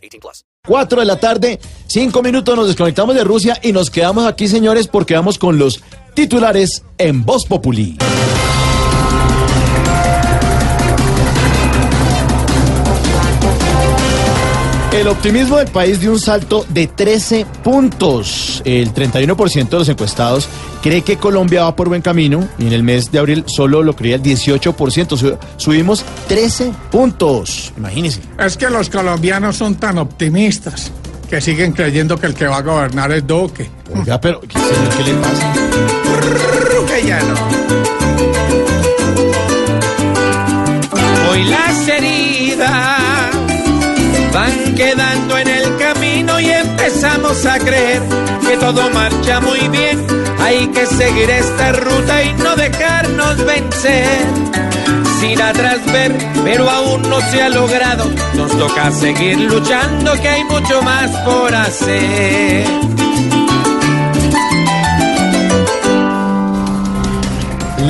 18 plus. 4 de la tarde, 5 minutos, nos desconectamos de Rusia y nos quedamos aquí, señores, porque vamos con los titulares en Voz Populi. El optimismo del país dio un salto de 13 puntos. El 31% de los encuestados cree que Colombia va por buen camino y en el mes de abril solo lo creía el 18%. Subimos 13 puntos. Imagínense. Es que los colombianos son tan optimistas que siguen creyendo que el que va a gobernar es Duque. Oiga, pero señor, ¿qué le pasa? Hoy empezamos a creer que todo marcha muy bien. Hay que seguir esta ruta y no dejarnos vencer. Sin atrás ver, pero aún no se ha logrado. Nos toca seguir luchando que hay mucho más por hacer.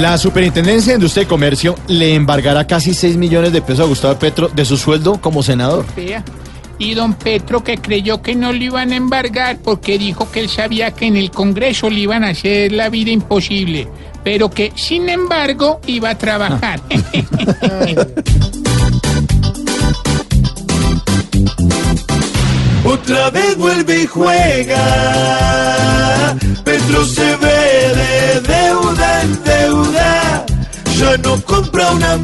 La Superintendencia de Industria y Comercio le embargará casi 6 millones de pesos a Gustavo Petro de su sueldo como senador. Y don Petro que creyó que no lo iban a embargar porque dijo que él sabía que en el Congreso le iban a hacer la vida imposible, pero que sin embargo iba a trabajar. Otra vez vuelve y juega. Petro se ve de deuda en deuda. Ya no compra una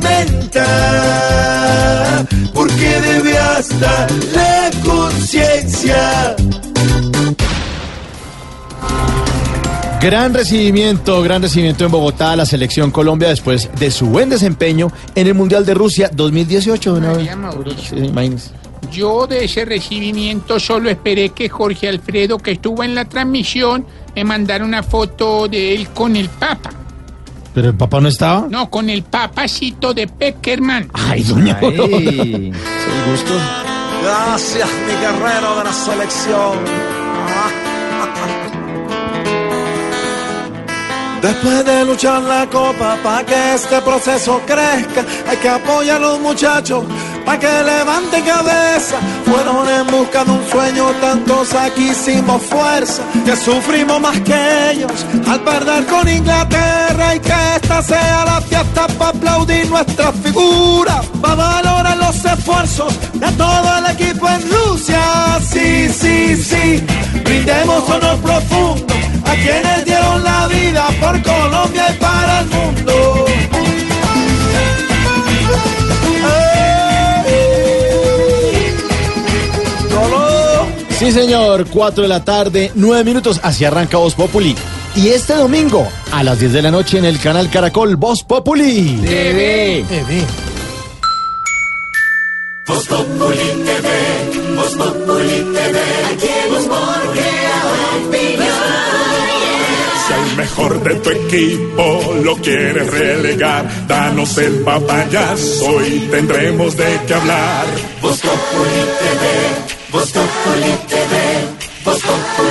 Porque debe hasta la conciencia. Gran recibimiento, gran recibimiento en Bogotá a la selección Colombia después de su buen desempeño en el Mundial de Rusia 2018. ¿no? Yo de ese recibimiento solo esperé que Jorge Alfredo, que estuvo en la transmisión, me mandara una foto de él con el Papa. ¿Pero el Papa no estaba? No, con el papacito de Peckerman. Ay, doña Ay. gusto. Gracias, mi guerrero de la selección. Después de luchar la copa para que este proceso crezca, hay que apoyar a los muchachos para que levanten cabeza. Fueron en busca de un sueño, tantos aquí hicimos fuerza, que sufrimos más que ellos al perder con Inglaterra y que esta sea la fiesta para aplaudir nuestra figura, para valorar los esfuerzos de todo el equipo en Rusia. Sí, sí, sí, brindemos honor profundo a quienes dieron la vida por Colombia y para el mundo. Sí, señor, 4 de la tarde, 9 minutos, así arranca Voz Populi. Y este domingo, a las 10 de la noche en el canal Caracol, Voz Populi. TV. TV. Voz Populi TV, Voz Populi TV, aquí en Si el mejor de tu equipo lo quieres relegar, danos el papayazo y tendremos de qué hablar. Voz Populi TV. Voz Populi TV,